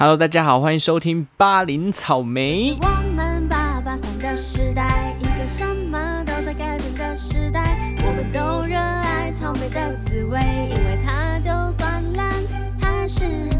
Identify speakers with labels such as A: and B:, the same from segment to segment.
A: Hello，大家好，欢迎收听巴林草莓。
B: 我们八八三的时代，一个什么都在改变的时代。我们都热爱草莓的滋味，因为它就算烂，还是很。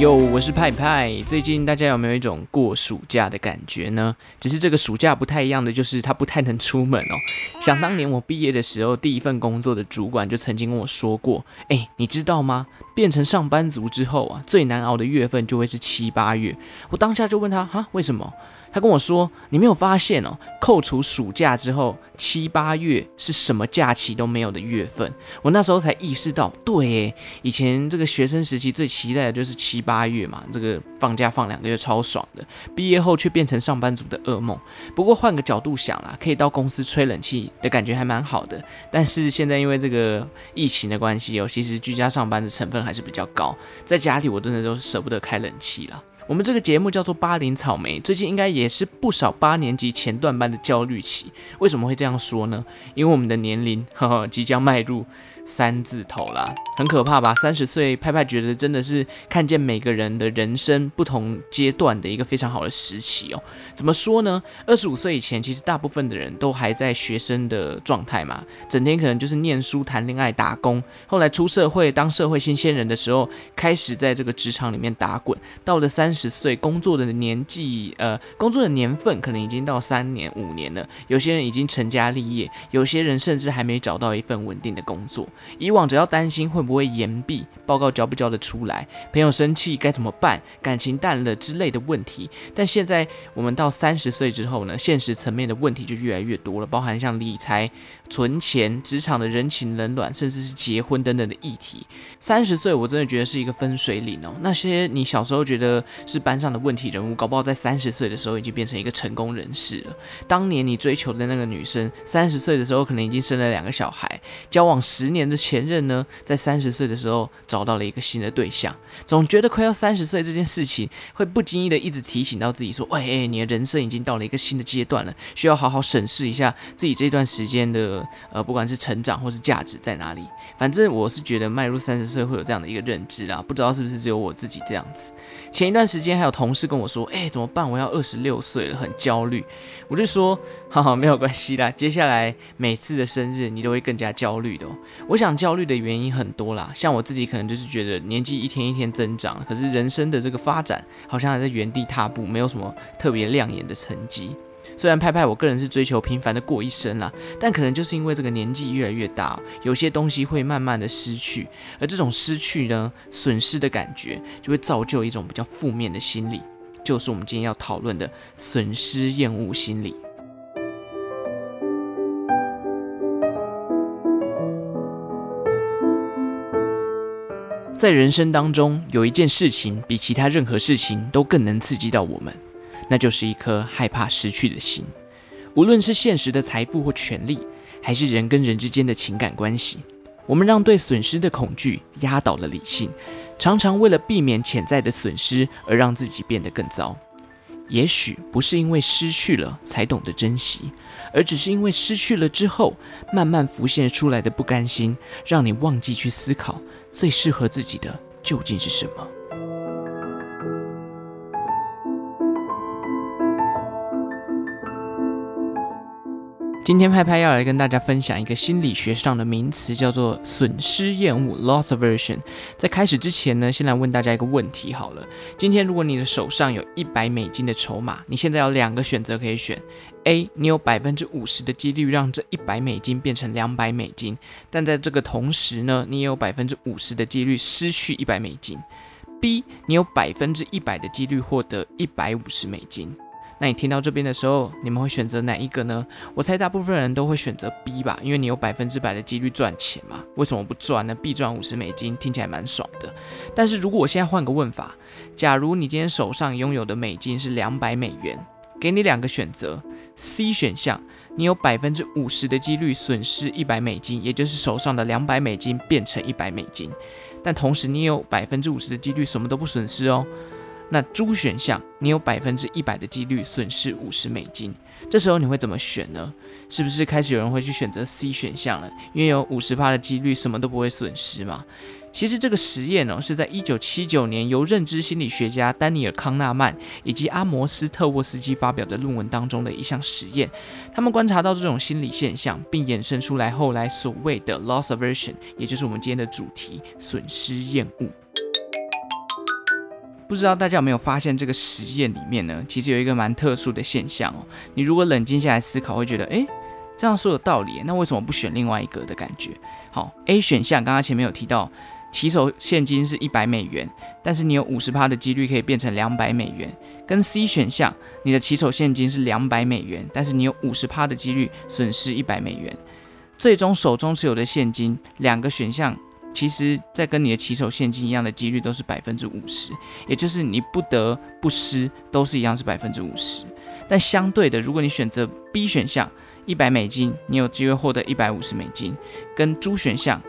A: 哟，我是派派。最近大家有没有一种过暑假的感觉呢？只是这个暑假不太一样的，就是他不太能出门哦。想当年我毕业的时候，第一份工作的主管就曾经跟我说过：“哎，你知道吗？变成上班族之后啊，最难熬的月份就会是七八月。”我当下就问他：“哈，为什么？”他跟我说：“你没有发现哦，扣除暑假之后，七八月是什么假期都没有的月份。”我那时候才意识到，对，以前这个学生时期最期待的就是七八月嘛，这个放假放两个月超爽的。毕业后却变成上班族的噩梦。不过换个角度想啦，可以到公司吹冷气的感觉还蛮好的。但是现在因为这个疫情的关系哦，其实居家上班的成分还是比较高，在家里我真的都舍不得开冷气了。我们这个节目叫做八零草莓，最近应该也是不少八年级前段班的焦虑期。为什么会这样说呢？因为我们的年龄呵呵即将迈入三字头啦，很可怕吧？三十岁，派派觉得真的是看见每个人的人生不同阶段的一个非常好的时期哦。怎么说呢？二十五岁以前，其实大部分的人都还在学生的状态嘛，整天可能就是念书、谈恋爱、打工。后来出社会当社会新鲜人的时候，开始在这个职场里面打滚。到了三十岁，工作的年纪，呃，工作的年份可能已经到三年、五年了。有些人已经成家立业，有些人甚至还没找到一份稳定的工作。以往只要担心会不会延毕，报告交不交得出来，朋友生气该怎么办，感情淡了之类的问题。但现在我们到三十岁之后呢，现实层面的问题就越来越多了，包含像理财、存钱、职场的人情冷暖，甚至是结婚等等的议题。三十岁我真的觉得是一个分水岭哦。那些你小时候觉得是班上的问题人物，搞不好在三十岁的时候已经变成一个成功人士了。当年你追求的那个女生，三十岁的时候可能已经生了两个小孩，交往十年的前任呢，在三十岁的时候找到了一个新的对象。总觉得快要三十岁这件事情，会不经意的一直提醒到自己说：“喂，哎，你的人生已经到了一个新的阶段了，需要好好审视一下自己这段时间的呃，不管是成长或是价值在哪里。”反正我是觉得迈入三十岁会有这样的一个认知啦，不知道是不是只有我自己这样子。前一段时间还有同事跟我说：“哎，怎么办？我要二十六岁了，很焦虑。”我就说：“哈哈，没有关系啦，接下来每次的生日你都会更加焦虑的。”我想焦虑的原因很多啦，像我自己可能就是觉得年纪一天一天增长，可是人生的这个发展好像还在原地踏步，没有什么特别亮眼的成绩。虽然派派我个人是追求平凡的过一生啦，但可能就是因为这个年纪越来越大，有些东西会慢慢的失去，而这种失去呢，损失的感觉就会造就一种比较负面的心理，就是我们今天要讨论的损失厌恶心理。在人生当中，有一件事情比其他任何事情都更能刺激到我们，那就是一颗害怕失去的心。无论是现实的财富或权利，还是人跟人之间的情感关系，我们让对损失的恐惧压倒了理性，常常为了避免潜在的损失而让自己变得更糟。也许不是因为失去了才懂得珍惜，而只是因为失去了之后，慢慢浮现出来的不甘心，让你忘记去思考最适合自己的究竟是什么。今天派派要来跟大家分享一个心理学上的名词，叫做损失厌恶 （loss aversion）。在开始之前呢，先来问大家一个问题好了：今天如果你的手上有一百美金的筹码，你现在有两个选择可以选：A，你有百分之五十的几率让这一百美金变成两百美金，但在这个同时呢，你也有百分之五十的几率失去一百美金；B，你有百分之一百的几率获得一百五十美金。那你听到这边的时候，你们会选择哪一个呢？我猜大部分人都会选择 B 吧，因为你有百分之百的几率赚钱嘛。为什么不赚呢？B 赚五十美金听起来蛮爽的。但是如果我现在换个问法，假如你今天手上拥有的美金是两百美元，给你两个选择，C 选项，你有百分之五十的几率损失一百美金，也就是手上的两百美金变成一百美金，但同时你有百分之五十的几率什么都不损失哦。那猪选项，你有百分之一百的几率损失五十美金。这时候你会怎么选呢？是不是开始有人会去选择 C 选项了？因为有五十趴的几率什么都不会损失嘛。其实这个实验呢，是在一九七九年由认知心理学家丹尼尔康纳曼以及阿摩斯特沃斯基发表的论文当中的一项实验。他们观察到这种心理现象，并衍生出来后来所谓的 loss aversion，也就是我们今天的主题——损失厌恶。不知道大家有没有发现，这个实验里面呢，其实有一个蛮特殊的现象哦。你如果冷静下来思考，会觉得，诶，这样说有道理，那为什么不选另外一个的感觉？好，A 选项刚刚前面有提到，起手现金是一百美元，但是你有五十趴的几率可以变成两百美元。跟 C 选项，你的起手现金是两百美元，但是你有五十趴的几率损失一百美元。最终手中持有的现金，两个选项。其实，在跟你的起手现金一样的几率都是百分之五十，也就是你不得不失，都是一样是百分之五十。但相对的，如果你选择 B 选项，一百美金，你有机会获得一百五十美金，跟猪选项。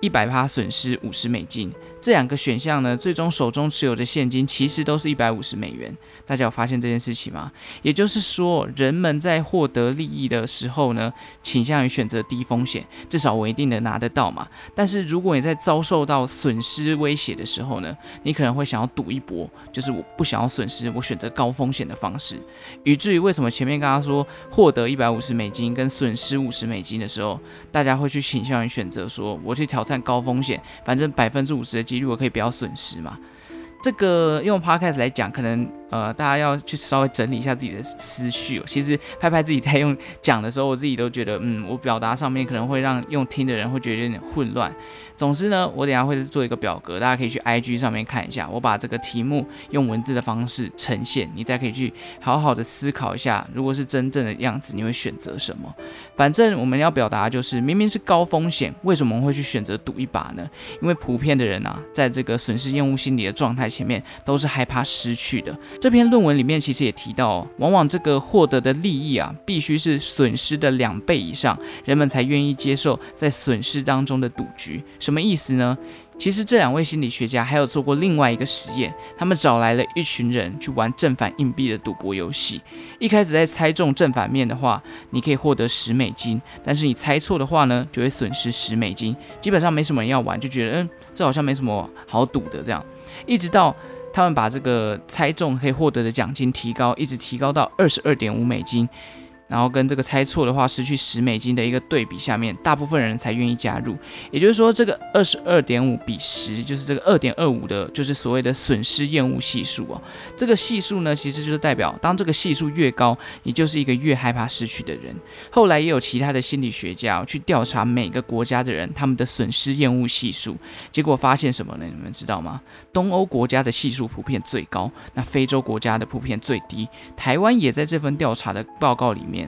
A: 一百趴损失五十美金，这两个选项呢，最终手中持有的现金其实都是一百五十美元。大家有发现这件事情吗？也就是说，人们在获得利益的时候呢，倾向于选择低风险，至少我一定能拿得到嘛。但是如果你在遭受到损失威胁的时候呢，你可能会想要赌一搏，就是我不想要损失，我选择高风险的方式。以至于为什么前面刚刚说获得一百五十美金跟损失五十美金的时候，大家会去倾向于选择说，我去挑战。高风险，反正百分之五十的如果可以不要损失嘛。这个用 podcast 来讲，可能呃大家要去稍微整理一下自己的思绪。其实拍拍自己在用讲的时候，我自己都觉得，嗯，我表达上面可能会让用听的人会觉得有点混乱。总之呢，我等下会做一个表格，大家可以去 IG 上面看一下。我把这个题目用文字的方式呈现，你再可以去好好的思考一下，如果是真正的样子，你会选择什么？反正我们要表达就是，明明是高风险，为什么会去选择赌一把呢？因为普遍的人啊，在这个损失厌恶心理的状态前面，都是害怕失去的。这篇论文里面其实也提到，往往这个获得的利益啊，必须是损失的两倍以上，人们才愿意接受在损失当中的赌局。什么意思呢？其实这两位心理学家还有做过另外一个实验，他们找来了一群人去玩正反硬币的赌博游戏。一开始在猜中正反面的话，你可以获得十美金；但是你猜错的话呢，就会损失十美金。基本上没什么人要玩，就觉得嗯，这好像没什么好赌的这样。一直到他们把这个猜中可以获得的奖金提高，一直提高到二十二点五美金。然后跟这个猜错的话失去十美金的一个对比下面，大部分人才愿意加入。也就是说，这个二十二点五比十，就是这个二点二五的，就是所谓的损失厌恶系数哦。这个系数呢，其实就是代表，当这个系数越高，你就是一个越害怕失去的人。后来也有其他的心理学家去调查每个国家的人他们的损失厌恶系数，结果发现什么呢？你们知道吗？东欧国家的系数普遍最高，那非洲国家的普遍最低。台湾也在这份调查的报告里面。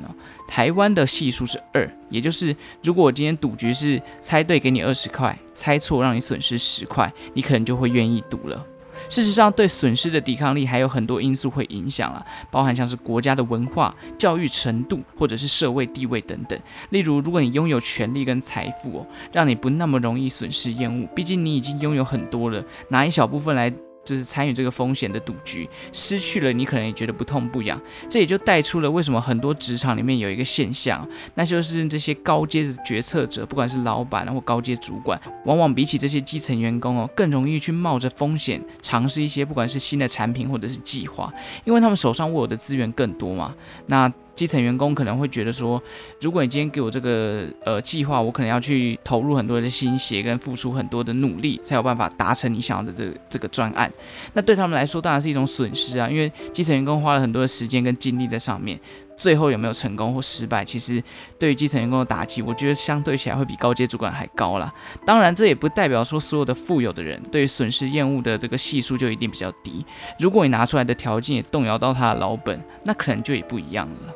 A: 台湾的系数是二，也就是如果我今天赌局是猜对给你二十块，猜错让你损失十块，你可能就会愿意赌了。事实上，对损失的抵抗力还有很多因素会影响啊，包含像是国家的文化、教育程度，或者是社会地位等等。例如，如果你拥有权力跟财富哦，让你不那么容易损失厌恶，毕竟你已经拥有很多了，拿一小部分来。就是参与这个风险的赌局，失去了你可能也觉得不痛不痒，这也就带出了为什么很多职场里面有一个现象，那就是这些高阶的决策者，不管是老板或高阶主管，往往比起这些基层员工哦，更容易去冒着风险尝试一些不管是新的产品或者是计划，因为他们手上握有的资源更多嘛。那基层员工可能会觉得说，如果你今天给我这个呃计划，我可能要去投入很多的心血跟付出很多的努力，才有办法达成你想要的这这个专案。那对他们来说当然是一种损失啊，因为基层员工花了很多的时间跟精力在上面，最后有没有成功或失败，其实对于基层员工的打击，我觉得相对起来会比高阶主管还高啦。当然，这也不代表说所有的富有的人对损失厌恶的这个系数就一定比较低。如果你拿出来的条件也动摇到他的老本，那可能就也不一样了。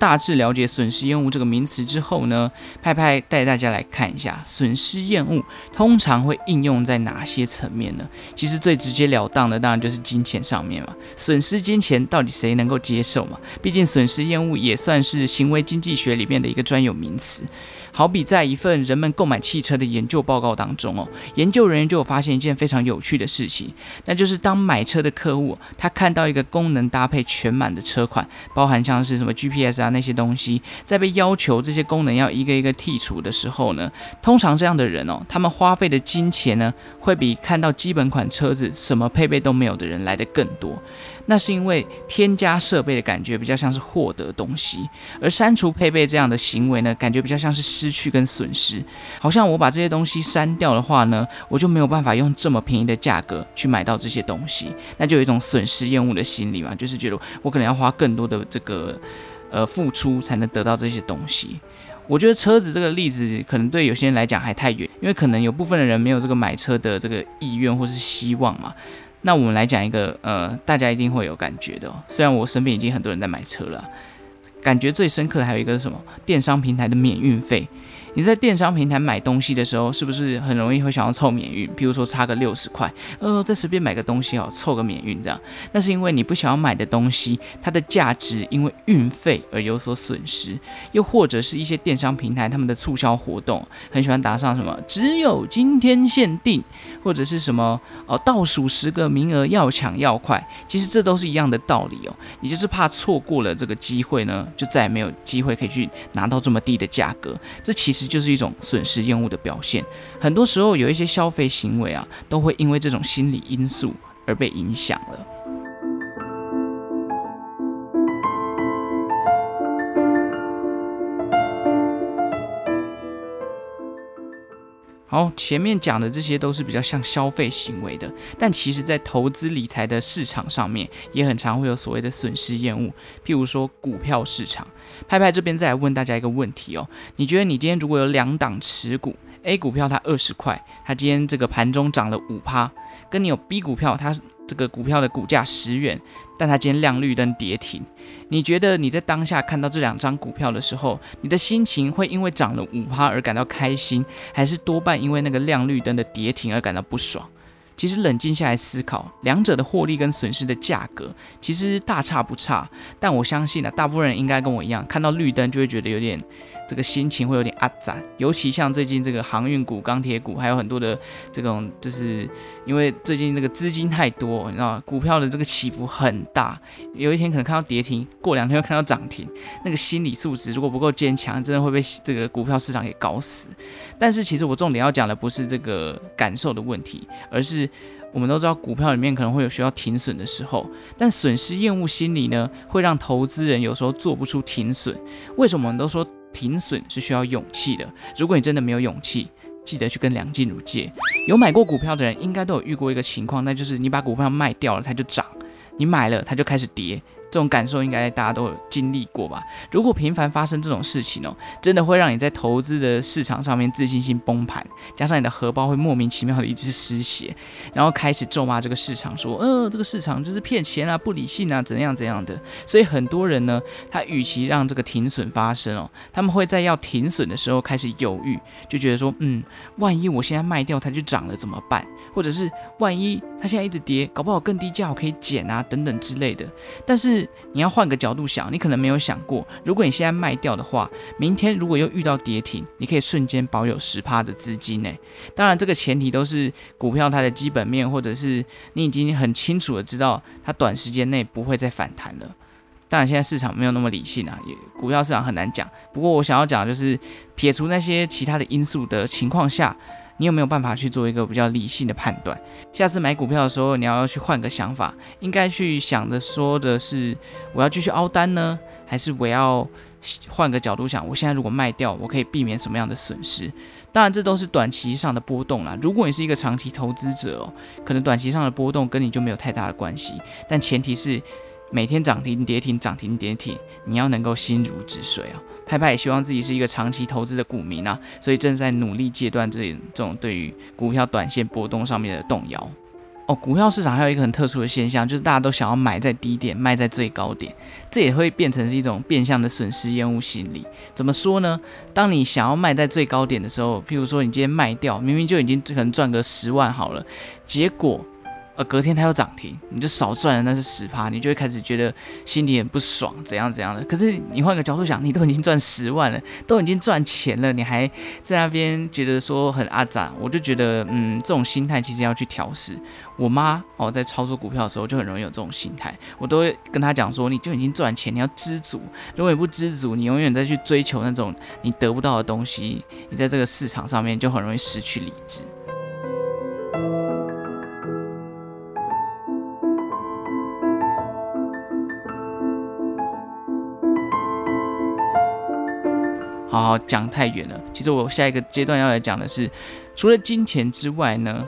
A: 大致了解损失厌恶这个名词之后呢，派派带大家来看一下损失厌恶通常会应用在哪些层面呢？其实最直截了当的当然就是金钱上面嘛。损失金钱到底谁能够接受嘛？毕竟损失厌恶也算是行为经济学里面的一个专有名词。好比在一份人们购买汽车的研究报告当中哦，研究人员就有发现一件非常有趣的事情，那就是当买车的客户他看到一个功能搭配全满的车款，包含像是什么 GPS 啊那些东西，在被要求这些功能要一个一个剔除的时候呢，通常这样的人哦，他们花费的金钱呢，会比看到基本款车子什么配备都没有的人来的更多。那是因为添加设备的感觉比较像是获得东西，而删除配备这样的行为呢，感觉比较像是失去跟损失。好像我把这些东西删掉的话呢，我就没有办法用这么便宜的价格去买到这些东西，那就有一种损失厌恶的心理嘛，就是觉得我可能要花更多的这个呃付出才能得到这些东西。我觉得车子这个例子可能对有些人来讲还太远，因为可能有部分的人没有这个买车的这个意愿或是希望嘛。那我们来讲一个，呃，大家一定会有感觉的。虽然我身边已经很多人在买车了，感觉最深刻的还有一个是什么？电商平台的免运费。你在电商平台买东西的时候，是不是很容易会想要凑免运？比如说差个六十块，呃，再随便买个东西哦，凑个免运这样。那是因为你不想要买的东西，它的价值因为运费而有所损失。又或者是一些电商平台他们的促销活动，很喜欢打上什么只有今天限定，或者是什么哦倒数十个名额要抢要快。其实这都是一样的道理哦，你就是怕错过了这个机会呢，就再也没有机会可以去拿到这么低的价格。这其实。实就是一种损失厌恶的表现。很多时候，有一些消费行为啊，都会因为这种心理因素而被影响了。好，前面讲的这些都是比较像消费行为的，但其实在投资理财的市场上面，也很常会有所谓的损失厌恶。譬如说股票市场，拍拍这边再来问大家一个问题哦，你觉得你今天如果有两档持股，A 股票它二十块，它今天这个盘中涨了五趴，跟你有 B 股票，它这个股票的股价十元，但它今天亮绿灯跌停。你觉得你在当下看到这两张股票的时候，你的心情会因为涨了五趴而感到开心，还是多半因为那个亮绿灯的跌停而感到不爽？其实冷静下来思考，两者的获利跟损失的价格其实大差不差。但我相信啊，大部分人应该跟我一样，看到绿灯就会觉得有点这个心情会有点阿杂。尤其像最近这个航运股、钢铁股，还有很多的这种，就是因为最近这个资金太多，你知道，股票的这个起伏很大。有一天可能看到跌停，过两天又看到涨停，那个心理素质如果不够坚强，真的会被这个股票市场给搞死。但是其实我重点要讲的不是这个感受的问题，而是。我们都知道，股票里面可能会有需要停损的时候，但损失厌恶心理呢，会让投资人有时候做不出停损。为什么我们都说停损是需要勇气的？如果你真的没有勇气，记得去跟梁静茹借。有买过股票的人，应该都有遇过一个情况，那就是你把股票卖掉了，它就涨；你买了，它就开始跌。这种感受应该大家都有经历过吧？如果频繁发生这种事情哦，真的会让你在投资的市场上面自信心崩盘，加上你的荷包会莫名其妙的一直失血，然后开始咒骂这个市场，说，呃，这个市场就是骗钱啊，不理性啊，怎样怎样的。所以很多人呢，他与其让这个停损发生哦，他们会在要停损的时候开始犹豫，就觉得说，嗯，万一我现在卖掉它就涨了怎么办？或者是万一它现在一直跌，搞不好更低价我可以减啊，等等之类的。但是你要换个角度想，你可能没有想过，如果你现在卖掉的话，明天如果又遇到跌停，你可以瞬间保有十趴的资金呢。当然，这个前提都是股票它的基本面，或者是你已经很清楚的知道它短时间内不会再反弹了。当然，现在市场没有那么理性啊，也股票市场很难讲。不过我想要讲的就是，撇除那些其他的因素的情况下。你有没有办法去做一个比较理性的判断？下次买股票的时候，你要去换个想法，应该去想的说的是，我要继续凹单呢，还是我要换个角度想，我现在如果卖掉，我可以避免什么样的损失？当然，这都是短期上的波动啦。如果你是一个长期投资者哦，可能短期上的波动跟你就没有太大的关系。但前提是每天涨停跌停，涨停跌停，你要能够心如止水啊。派派也希望自己是一个长期投资的股民啊，所以正在努力戒断这这种对于股票短线波动上面的动摇。哦，股票市场还有一个很特殊的现象，就是大家都想要买在低点，卖在最高点，这也会变成是一种变相的损失厌恶心理。怎么说呢？当你想要卖在最高点的时候，譬如说你今天卖掉，明明就已经可能赚个十万好了，结果。呃，隔天它又涨停，你就少赚了那是十趴，你就会开始觉得心里很不爽，怎样怎样的。可是你换个角度想，你都已经赚十万了，都已经赚钱了，你还在那边觉得说很阿杂，我就觉得，嗯，这种心态其实要去调试。我妈哦，在操作股票的时候就很容易有这种心态，我都会跟她讲说，你就已经赚钱，你要知足。如果你不知足，你永远在去追求那种你得不到的东西，你在这个市场上面就很容易失去理智。好讲太远了。其实我下一个阶段要来讲的是，除了金钱之外呢。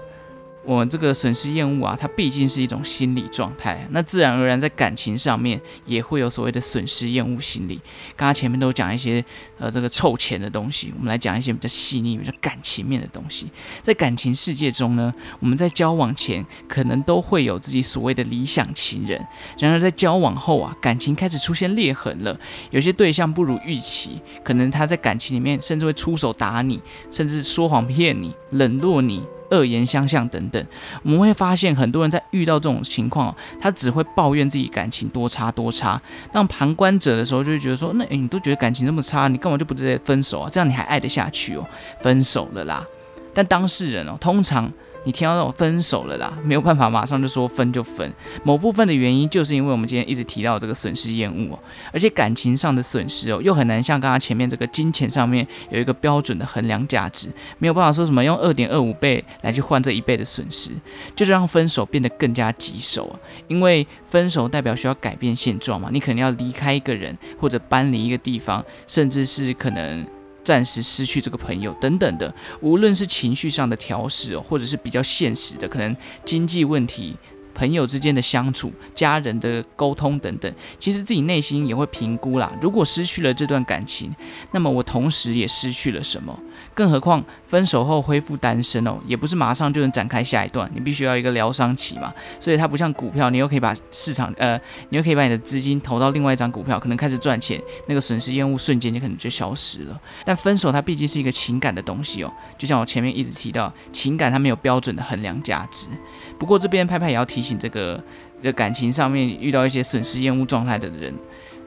A: 我这个损失厌恶啊，它毕竟是一种心理状态，那自然而然在感情上面也会有所谓的损失厌恶心理。刚刚前面都讲一些呃这个臭钱的东西，我们来讲一些比较细腻、比较感情面的东西。在感情世界中呢，我们在交往前可能都会有自己所谓的理想情人，然而在交往后啊，感情开始出现裂痕了，有些对象不如预期，可能他在感情里面甚至会出手打你，甚至说谎骗你、冷落你。恶言相向等等，我们会发现很多人在遇到这种情况，他只会抱怨自己感情多差多差。当旁观者的时候，就会觉得说，那你都觉得感情这么差，你干嘛就不直接分手啊？这样你还爱得下去哦？分手了啦。但当事人哦，通常。你听到那种分手了啦，没有办法马上就说分就分。某部分的原因就是因为我们今天一直提到这个损失厌恶哦，而且感情上的损失哦，又很难像刚刚前面这个金钱上面有一个标准的衡量价值，没有办法说什么用二点二五倍来去换这一倍的损失，就是让分手变得更加棘手啊。因为分手代表需要改变现状嘛，你可能要离开一个人，或者搬离一个地方，甚至是可能。暂时失去这个朋友等等的，无论是情绪上的调试，或者是比较现实的，可能经济问题。朋友之间的相处、家人的沟通等等，其实自己内心也会评估啦。如果失去了这段感情，那么我同时也失去了什么？更何况分手后恢复单身哦，也不是马上就能展开下一段，你必须要一个疗伤期嘛。所以它不像股票，你又可以把市场呃，你又可以把你的资金投到另外一张股票，可能开始赚钱，那个损失厌恶瞬间就可能就消失了。但分手它毕竟是一个情感的东西哦，就像我前面一直提到，情感它没有标准的衡量价值。不过这边拍拍也要提醒这个的感情上面遇到一些损失厌恶状态的人，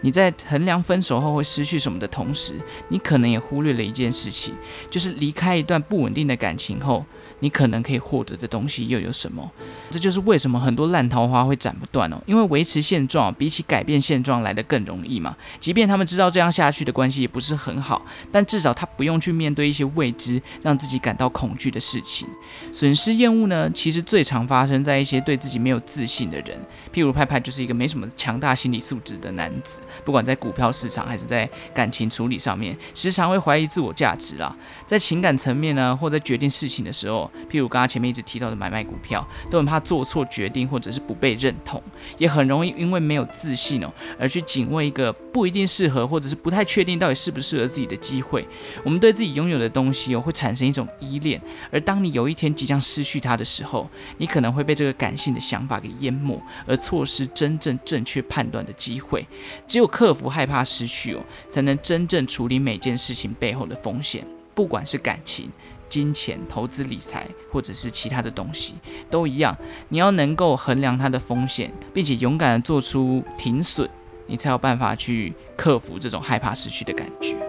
A: 你在衡量分手后会失去什么的同时，你可能也忽略了一件事情，就是离开一段不稳定的感情后。你可能可以获得的东西又有什么？这就是为什么很多烂桃花会斩不断哦。因为维持现状比起改变现状来的更容易嘛。即便他们知道这样下去的关系也不是很好，但至少他不用去面对一些未知、让自己感到恐惧的事情。损失厌恶呢，其实最常发生在一些对自己没有自信的人。譬如派派就是一个没什么强大心理素质的男子，不管在股票市场还是在感情处理上面，时常会怀疑自我价值啦。在情感层面呢，或在决定事情的时候。譬如刚刚前面一直提到的买卖股票，都很怕做错决定或者是不被认同，也很容易因为没有自信哦，而去紧握一个不一定适合或者是不太确定到底适不适合自己的机会。我们对自己拥有的东西哦，会产生一种依恋，而当你有一天即将失去它的时候，你可能会被这个感性的想法给淹没，而错失真正正确判断的机会。只有克服害怕失去哦，才能真正处理每件事情背后的风险，不管是感情。金钱、投资理财，或者是其他的东西，都一样。你要能够衡量它的风险，并且勇敢的做出停损，你才有办法去克服这种害怕失去的感觉。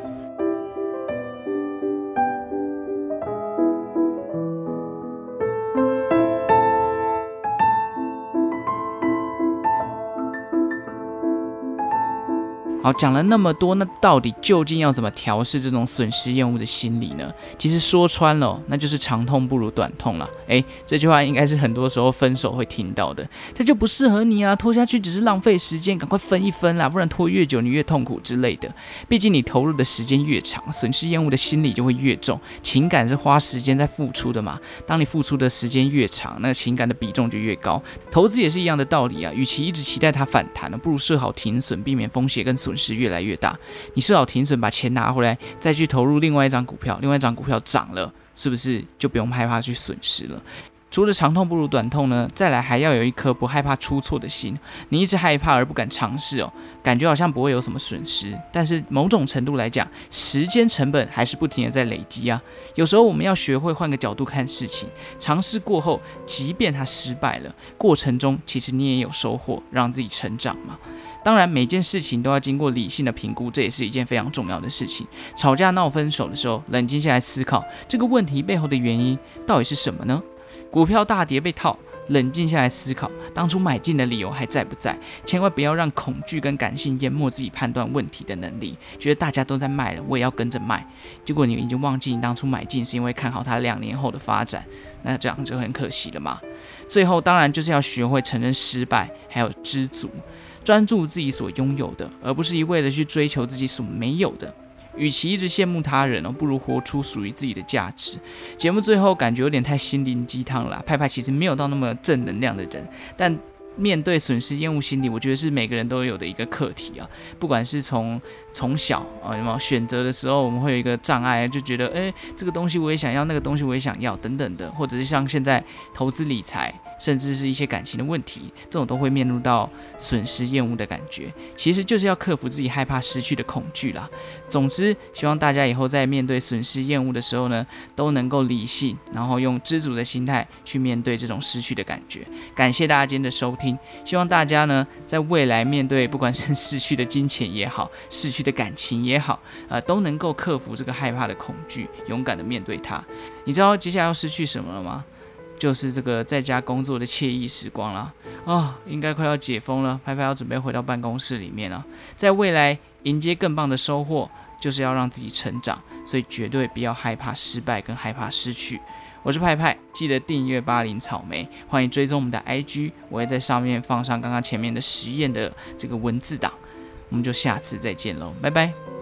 A: 好，讲了那么多，那到底究竟要怎么调试这种损失厌恶的心理呢？其实说穿了，那就是长痛不如短痛了。诶，这句话应该是很多时候分手会听到的。这就不适合你啊，拖下去只是浪费时间，赶快分一分啦，不然拖越久你越痛苦之类的。毕竟你投入的时间越长，损失厌恶的心理就会越重。情感是花时间在付出的嘛，当你付出的时间越长，那情感的比重就越高。投资也是一样的道理啊，与其一直期待它反弹呢，不如设好停损，避免风险跟损。是越来越大，你设好停损，把钱拿回来，再去投入另外一张股票，另外一张股票涨了，是不是就不用害怕去损失了？除了长痛不如短痛呢，再来还要有一颗不害怕出错的心。你一直害怕而不敢尝试哦，感觉好像不会有什么损失，但是某种程度来讲，时间成本还是不停的在累积啊。有时候我们要学会换个角度看事情，尝试过后，即便它失败了，过程中其实你也有收获，让自己成长嘛。当然，每件事情都要经过理性的评估，这也是一件非常重要的事情。吵架闹分手的时候，冷静下来思考这个问题背后的原因到底是什么呢？股票大跌被套，冷静下来思考，当初买进的理由还在不在？千万不要让恐惧跟感性淹没自己判断问题的能力，觉得大家都在卖了，我也要跟着卖。结果你已经忘记你当初买进是因为看好它两年后的发展，那这样就很可惜了嘛。最后当然就是要学会承认失败，还有知足，专注自己所拥有的，而不是一味的去追求自己所没有的。与其一直羡慕他人哦，不如活出属于自己的价值。节目最后感觉有点太心灵鸡汤了，派派其实没有到那么正能量的人，但面对损失厌恶心理，我觉得是每个人都有的一个课题啊。不管是从从小啊，有没有选择的时候，我们会有一个障碍，就觉得诶，这个东西我也想要，那个东西我也想要，等等的，或者是像现在投资理财。甚至是一些感情的问题，这种都会面入到损失厌恶的感觉，其实就是要克服自己害怕失去的恐惧啦。总之，希望大家以后在面对损失厌恶的时候呢，都能够理性，然后用知足的心态去面对这种失去的感觉。感谢大家今天的收听，希望大家呢，在未来面对不管是失去的金钱也好，失去的感情也好，呃，都能够克服这个害怕的恐惧，勇敢的面对它。你知道接下来要失去什么了吗？就是这个在家工作的惬意时光了啊，应该快要解封了，拍拍要准备回到办公室里面了。在未来迎接更棒的收获，就是要让自己成长，所以绝对不要害怕失败跟害怕失去。我是派派，记得订阅巴林草莓，欢迎追踪我们的 IG，我会在上面放上刚刚前面的实验的这个文字档。我们就下次再见喽，拜拜。